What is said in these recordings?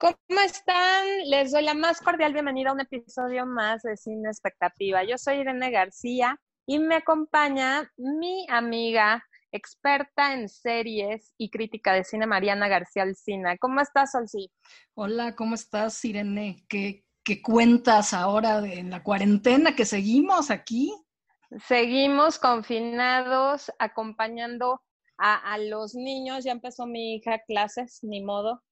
¿Cómo están? Les doy la más cordial bienvenida a un episodio más de Cine Expectativa. Yo soy Irene García y me acompaña mi amiga, experta en series y crítica de cine, Mariana García Alcina. ¿Cómo estás, Solcí? Hola, ¿cómo estás, Irene? ¿Qué, qué cuentas ahora de, en la cuarentena que seguimos aquí? Seguimos confinados, acompañando a, a los niños. Ya empezó mi hija clases, ni modo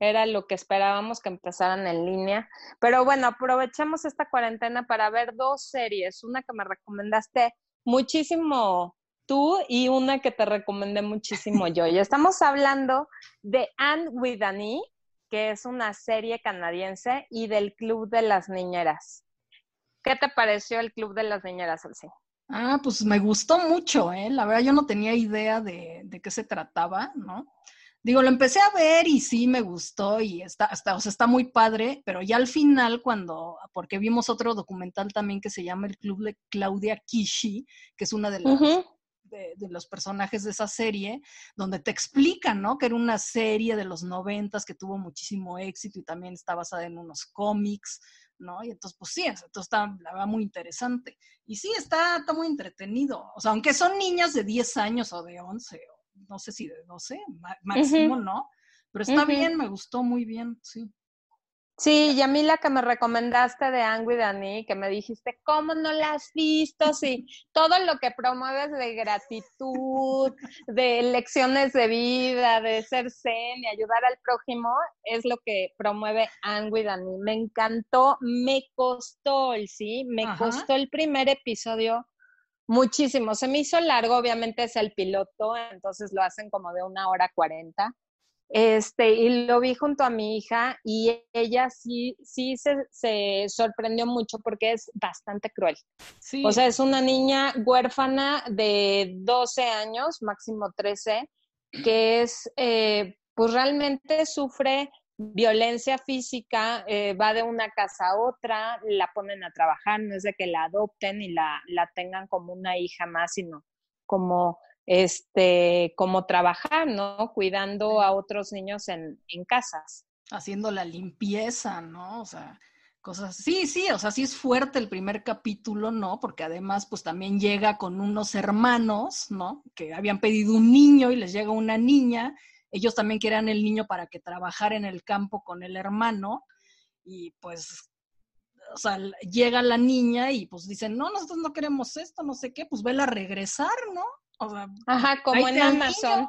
era lo que esperábamos que empezaran en línea. Pero bueno, aprovechemos esta cuarentena para ver dos series, una que me recomendaste muchísimo tú y una que te recomendé muchísimo yo. Y estamos hablando de Anne with an e, que es una serie canadiense, y del Club de las Niñeras. ¿Qué te pareció el Club de las Niñeras, Elsie? Ah, pues me gustó mucho, ¿eh? La verdad yo no tenía idea de, de qué se trataba, ¿no? Digo, lo empecé a ver y sí me gustó y está, está, o sea, está muy padre, pero ya al final cuando, porque vimos otro documental también que se llama El Club de Claudia Kishi, que es una de las... De, los personajes de esa serie, donde te explican, ¿no? Que era una serie de los noventas que tuvo muchísimo éxito y también está basada en unos cómics, ¿no? Y entonces, pues sí, entonces está, la verdad, muy interesante. Y sí, está, está muy entretenido. O sea, aunque son niñas de 10 años o de 11 no sé si de 12, máximo, ¿no? Pero está bien, me gustó muy bien, sí. Sí, y a mí la que me recomendaste de Angry Dani, que me dijiste, ¿cómo no la has visto? Sí, todo lo que promueves de gratitud, de lecciones de vida, de ser zen y ayudar al prójimo, es lo que promueve Angry Dani. Me encantó, me costó, sí, me costó el primer episodio Muchísimo. Se me hizo largo, obviamente es el piloto, entonces lo hacen como de una hora cuarenta. Este, y lo vi junto a mi hija y ella sí, sí se, sorprendió mucho porque es bastante cruel. O sea, es una niña huérfana de 12 años, máximo 13, que es, eh, pues realmente sufre violencia física, eh, va de una casa a otra, la ponen a trabajar, no es de que la adopten y la, la tengan como una hija más, sino como este, como trabajar, ¿no? Cuidando a otros niños en, en casas. Haciendo la limpieza, ¿no? O sea, cosas. Sí, sí, o sea, sí es fuerte el primer capítulo, ¿no? Porque además, pues también llega con unos hermanos, ¿no? Que habían pedido un niño y les llega una niña ellos también querían el niño para que trabajara en el campo con el hermano y pues, o sea, llega la niña y pues dicen, no, nosotros no queremos esto, no sé qué, pues vela a regresar, ¿no? O sea, Ajá, como en Amazon.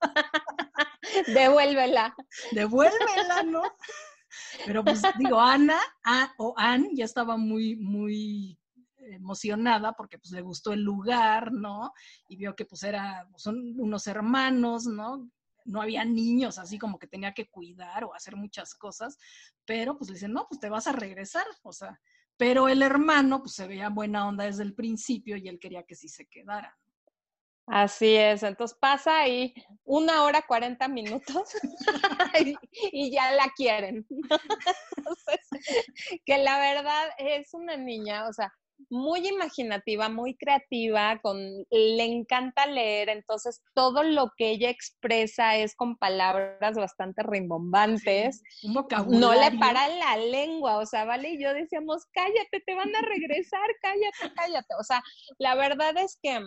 Devuélvela. Devuélvela, ¿no? Pero pues digo, Ana o Ann ya estaba muy, muy emocionada porque pues le gustó el lugar, ¿no? Y vio que pues era, son unos hermanos, ¿no? No había niños así como que tenía que cuidar o hacer muchas cosas, pero pues le dicen, no, pues te vas a regresar, o sea, pero el hermano pues se veía buena onda desde el principio y él quería que sí se quedara. Así es, entonces pasa ahí una hora cuarenta minutos y, ya la quieren. que la verdad es una niña, o sea, muy imaginativa, muy creativa, con, le encanta leer, entonces todo lo que ella expresa es con palabras bastante rimbombantes. no le para la lengua, o sea, vale, y yo decíamos, cállate, te van a regresar, cállate, cállate. O sea, la verdad es que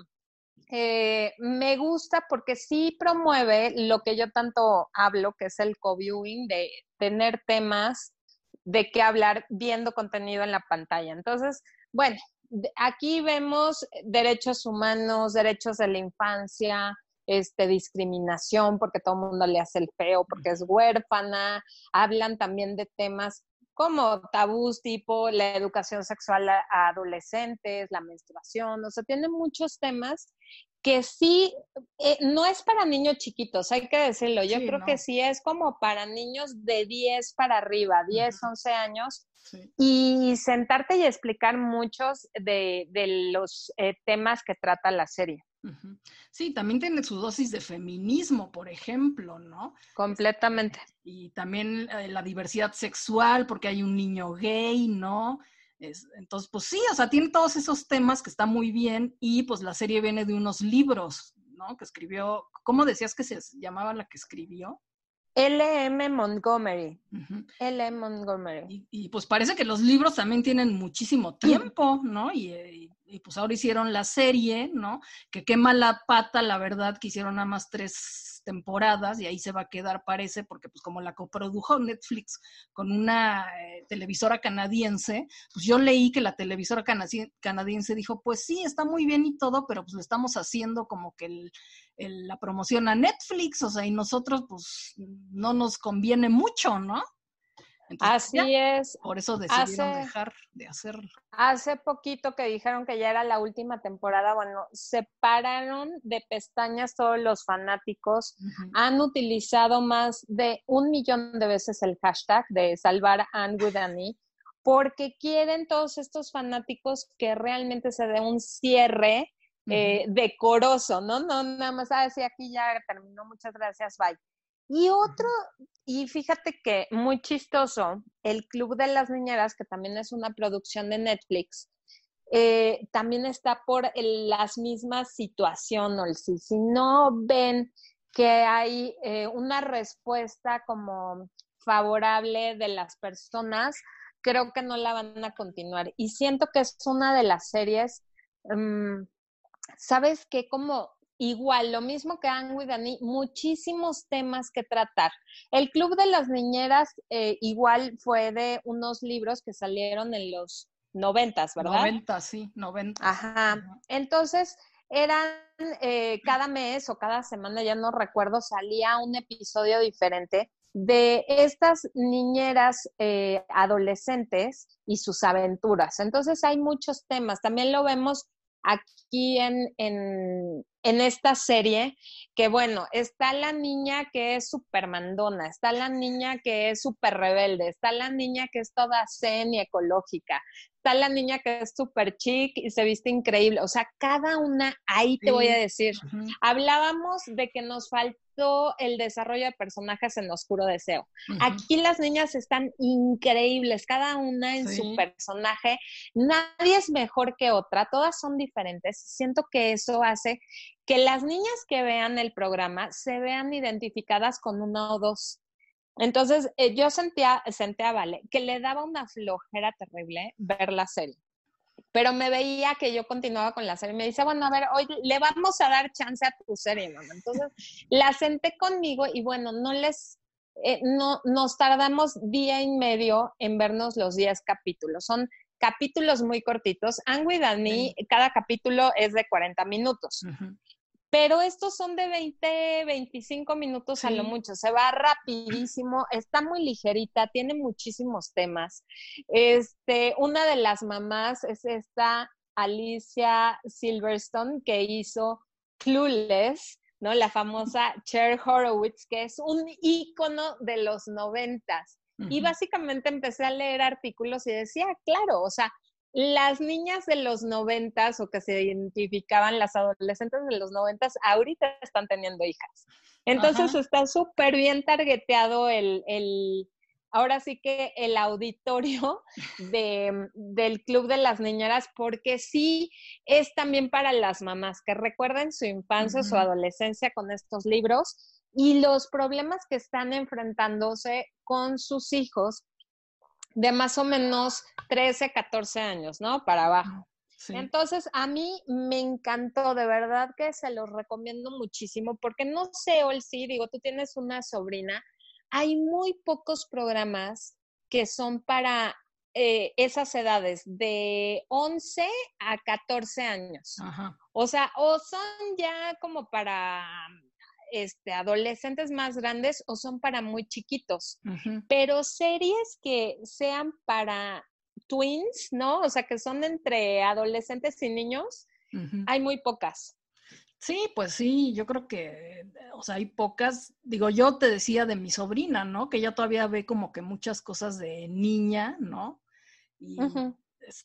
eh, me gusta porque sí promueve lo que yo tanto hablo, que es el co-viewing, de tener temas de qué hablar viendo contenido en la pantalla. Entonces, bueno, aquí vemos derechos humanos, derechos de la infancia, este, discriminación, porque todo el mundo le hace el feo, porque es huérfana, hablan también de temas como tabús tipo la educación sexual a, adolescentes, la menstruación, o sea, tiene muchos temas que sí, eh, no es para niños chiquitos, hay que decirlo, yo creo que sí es como para niños de 10 para arriba, 10, 11 años, y sentarte y explicar muchos de, los eh, temas que trata la serie. Sí, también tiene su dosis de feminismo, por ejemplo, ¿no? Completamente. Y también eh, la diversidad sexual, porque hay un niño gay, ¿no? Entonces, pues sí, o sea, tiene todos esos temas que está muy bien y pues la serie viene de unos libros, ¿no? Que escribió, ¿cómo decías que se llamaba la que escribió? L.M. Montgomery. L.M. Montgomery. Y, pues parece que los libros también tienen muchísimo tiempo, ¿no? Y, y, pues ahora hicieron la serie, ¿no? Que qué mala pata, la verdad, que hicieron nada más tres temporadas y ahí se va a quedar, parece, porque pues como la coprodujo Netflix con una eh, televisora canadiense, pues yo leí que la televisora canadiense dijo, pues sí, está muy bien y todo, pero pues le estamos haciendo como que la promoción a Netflix, o sea, y nosotros pues no nos conviene mucho, ¿no? Así es. Por eso decidieron dejar de hacerlo. Hace poquito que dijeron que ya era la última temporada, bueno, separaron de pestañas todos los fanáticos. Han utilizado más de un millón de veces el hashtag de salvar a porque quieren todos estos fanáticos que realmente se dé un cierre eh, decoroso, ¿no? No, nada más, ah, sí, aquí ya terminó, muchas gracias, bye. Y otro, y fíjate que muy chistoso, el Club de las Niñeras, que también es una producción de Netflix, eh, también está por las mismas situaciones. Si, si no ven que hay eh, una respuesta como favorable de las personas, creo que no la van a continuar. Y siento que es una de las series, mm, ¿sabes qué? Como igual, lo mismo que Anne Dani, muchísimos temas que tratar. El Club de las Niñeras eh, igual fue de unos libros que salieron en los noventas, ¿verdad? Noventa, sí, noventa. Ajá. Entonces, eran eh, cada mes o cada semana, ya no recuerdo, salía un episodio diferente de estas niñeras eh, adolescentes y sus aventuras. Entonces hay muchos temas. También lo vemos aquí en, en, en esta serie, que bueno, está la niña que es súper mandona, está la niña que es súper rebelde, está la niña que es toda zen y ecológica, está la niña que es súper chic y se viste increíble. O sea, cada una, ahí te voy a decir, hablábamos de que nos falta el desarrollo de personajes en Oscuro Deseo. Aquí las niñas están increíbles, cada una en su personaje. Nadie es mejor que otra, todas son diferentes. Siento que eso hace que las niñas que vean el programa se vean identificadas con uno o dos. Entonces, eh, yo sentía, sentía, vale, que le daba una flojera terrible ver la serie pero me veía que yo continuaba con la serie. Me dice, bueno, a ver, hoy le vamos a dar chance a tu serie, mamá. Entonces, la senté conmigo y bueno, no les, eh, no, nos tardamos día y medio en vernos los 10 capítulos. Son capítulos muy cortitos. Angui y Dani, cada capítulo es de 40 minutos pero estos son de 20, 25 minutos a lo mucho, se va rapidísimo, está muy ligerita, tiene muchísimos temas. Este, una de las mamás es esta Alicia Silverstone que hizo Clueless, ¿no? La famosa Cher Horowitz, que es un ícono de los noventas. Y básicamente empecé a leer artículos y decía, claro, o sea, las niñas de los noventas o que se identificaban las adolescentes de los noventas ahorita están teniendo hijas. Entonces está súper bien targeteado el, el, ahora sí que el auditorio de, del Club de las Niñeras, porque sí es también para las mamás que recuerden su infancia, su adolescencia con estos libros y los problemas que están enfrentándose con sus hijos de más o menos 13, 14 años, ¿no? Para abajo. Entonces, a mí me encantó, de verdad que se los recomiendo muchísimo, porque no sé, Olsi, digo, tú tienes una sobrina, hay muy pocos programas que son para eh, esas edades, de 11 a 14 años. O sea, o son ya como para este, adolescentes más grandes o son para muy chiquitos. Pero series que sean para twins, ¿no? O sea, que son entre adolescentes y niños, hay muy pocas. Sí, pues sí, yo creo que, o sea, hay pocas. Digo, yo te decía de mi sobrina, ¿no? Que ella todavía ve como que muchas cosas de niña, ¿no? Y,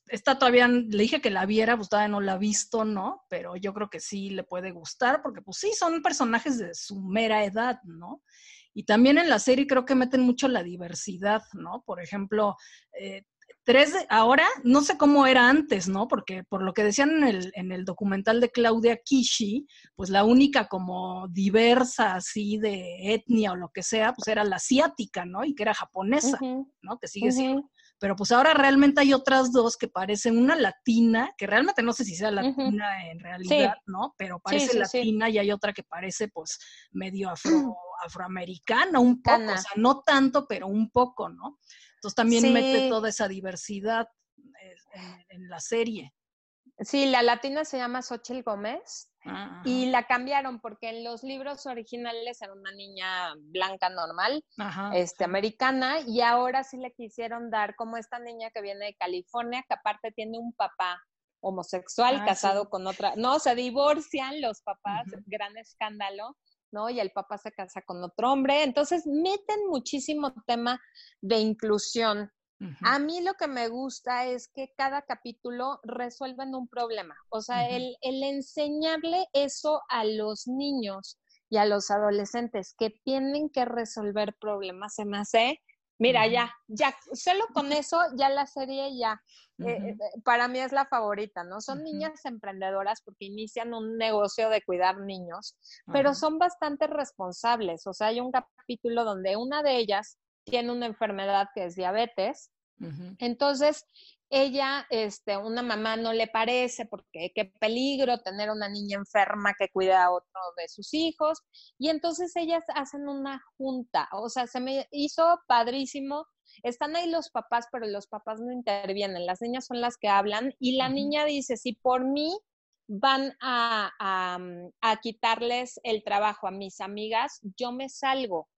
esta todavía le dije que la viera, pues todavía no la ha visto, ¿no? Pero yo creo que sí le puede gustar, porque pues sí, son personajes de su mera edad, ¿no? Y también en la serie creo que meten mucho la diversidad, ¿no? Por ejemplo, eh, Tres de, ahora, no sé cómo era antes, ¿no? Porque por lo que decían en el, en el documental de Claudia Kishi, pues la única como diversa así de etnia o lo que sea, pues era la asiática, ¿no? Y que era japonesa, ¿no? Que sigue siendo. Pero pues ahora realmente hay otras dos que parecen una latina, que realmente no sé si sea latina en realidad, ¿no? Pero parece latina y hay otra que parece pues medio afro, afroamericana, un poco, o sea, no tanto, pero un poco, ¿no? Entonces también mete toda esa diversidad eh, en, la serie. Sí, la latina se llama Xochitl Gómez y la cambiaron porque en los libros originales era una niña blanca normal, este, americana, y ahora sí le quisieron dar como esta niña que viene de California, que aparte tiene un papá homosexual ah, casado con otra, no, se divorcian los papás, gran escándalo, ¿no? Y el papá se casa con otro hombre. Entonces, meten muchísimo tema de inclusión. A mí lo que me gusta es que cada capítulo resuelven un problema. O sea, el, el enseñarle eso a los niños y a los adolescentes que tienen que resolver problemas, se me hace Mira, ya, ya, solo con eso, ya la serie ya, eh, para mí es la favorita, ¿no? Son niñas emprendedoras porque inician un negocio de cuidar niños, pero son bastante responsables. O sea, hay un capítulo donde una de ellas tiene una enfermedad que es diabetes. Entonces, ella, este, una mamá no le parece porque qué peligro tener una niña enferma que cuida a otro de sus hijos. Y entonces ellas hacen una junta, o sea, se me hizo padrísimo. Están ahí los papás, pero los papás no intervienen, las niñas son las que hablan y la niña dice, si por mí van a, a quitarles el trabajo a mis amigas, yo me salgo.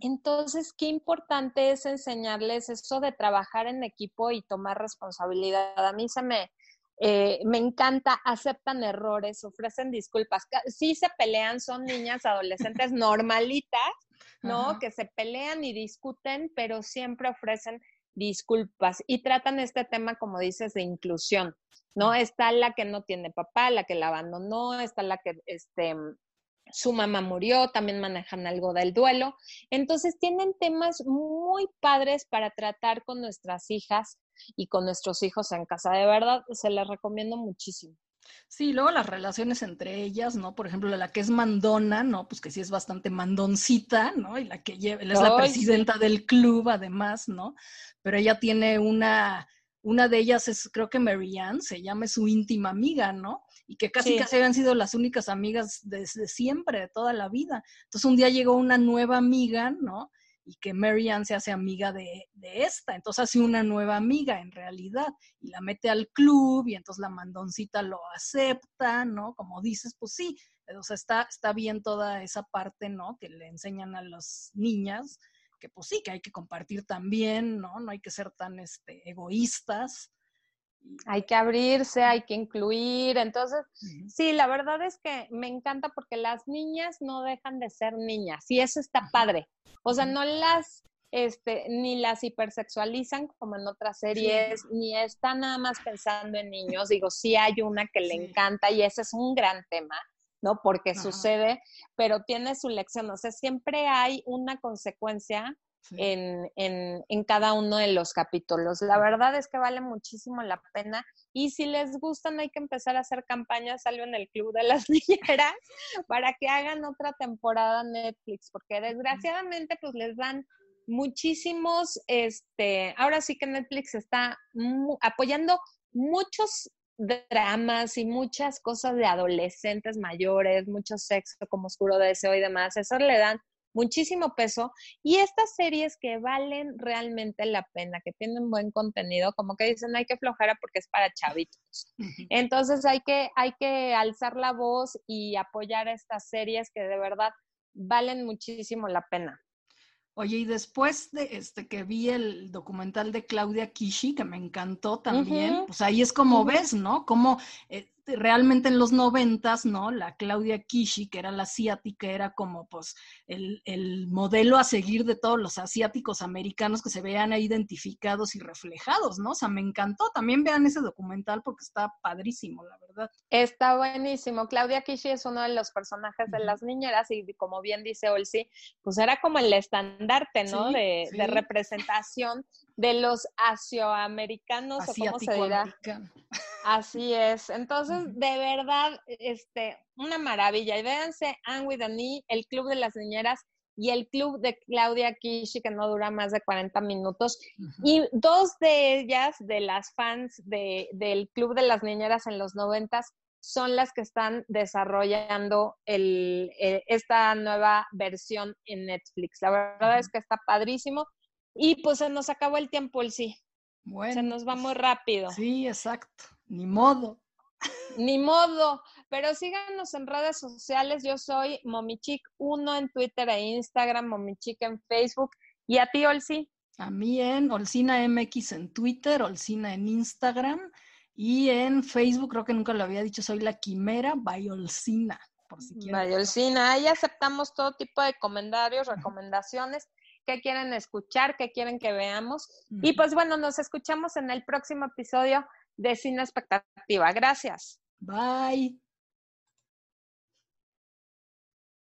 Entonces, qué importante es enseñarles eso de trabajar en equipo y tomar responsabilidad. A mí se me, eh, me encanta, aceptan errores, ofrecen disculpas. Sí se pelean, son niñas, adolescentes normalitas, ¿no? Que se pelean y discuten, pero siempre ofrecen disculpas y tratan este tema, como dices, de inclusión, ¿no? Está la que no tiene papá, la que la abandonó, está la que, este, su mamá murió, también manejan algo del duelo. Entonces tienen temas muy padres para tratar con nuestras hijas y con nuestros hijos en casa. De verdad, se les recomiendo muchísimo. Sí, luego las relaciones entre ellas, ¿no? Por ejemplo, la que es mandona, ¿no? Pues que sí es bastante mandoncita, ¿no? Y la que lleva, es la presidenta del club, además, ¿no? Pero ella tiene una, una de ellas es, creo que Marianne, se llama su íntima amiga, ¿no? Y que casi casi habían sido las únicas amigas desde siempre, de toda la vida. Entonces un día llegó una nueva amiga, ¿no? Y que Mary Ann se hace amiga de, de, esta, entonces hace una nueva amiga en realidad y la mete al club y entonces la mandoncita lo acepta, ¿no? Como dices, pues sí, o sea, está, está bien toda esa parte, ¿no? Que le enseñan a las niñas, que pues sí, que hay que compartir también, ¿no? No hay que ser tan este, egoístas, hay que abrirse, hay que incluir. Entonces, sí, la verdad es que me encanta porque las niñas no dejan de ser niñas y eso está padre. O sea, no las, este, ni las hipersexualizan como en otras series, ni están nada más pensando en niños. Digo, sí hay una que le encanta y ese es un gran tema. ¿no? Porque sucede, pero tiene su lección. O sea, siempre hay una consecuencia en, en, en, cada uno de los capítulos. La verdad es que vale muchísimo la pena y si les gustan hay que empezar a hacer campañas, salvo en el Club de las Niñeras, para que hagan otra temporada Netflix, porque desgraciadamente pues les dan muchísimos, este, ahora sí que Netflix está apoyando muchos dramas y muchas cosas de adolescentes mayores, mucho sexo como oscuro deseo y demás, eso le dan muchísimo peso y estas series que valen realmente la pena, que tienen buen contenido, como que dicen hay que flojera porque es para chavitos. Entonces hay que, hay que alzar la voz y apoyar estas series que de verdad valen muchísimo la pena. Oye, y después de este que vi el documental de Claudia Kishi, que me encantó también, pues ahí es como ves, ¿no? Como eh, realmente en los noventas, ¿no? La Claudia Kishi, que era la asiática, era como pues el, el, modelo a seguir de todos los asiáticos americanos que se vean ahí identificados y reflejados, ¿no? O sea, me encantó. También vean ese documental porque está padrísimo, la verdad. Está buenísimo. Claudia Kishi es uno de los personajes de las niñeras y como bien dice Olsi, pues era como el estandarte, ¿no? de, de representación de los asioamericanos, o cómo se dirá. Así es. Entonces, de verdad, este, una maravilla. Y véanse Anne with E, el Club de las Niñeras y el Club de Claudia Kishi, que no dura más de 40 minutos. Y dos de ellas, de las fans de, del Club de las Niñeras en los noventas, son las que están desarrollando el, eh, esta nueva versión en Netflix. La verdad es que está padrísimo. Y pues se nos acabó el tiempo, el sí. Bueno. Se nos va muy rápido. Sí, exacto. Ni modo. Ni modo. Pero síganos en redes sociales. Yo soy Momichic1 en Twitter e Instagram, Momichic en Facebook. ¿Y a ti, Olsi? A mí en Olsina MX en Twitter, Olsina en Instagram y en Facebook, creo que nunca lo había dicho, soy la Quimera Bayolsina. Por si Bayolsina, ahí aceptamos todo tipo de comentarios, recomendaciones qué quieren escuchar, qué quieren que veamos. Y pues bueno, nos escuchamos en el próximo episodio de Cine Expectativa. Gracias. Bye.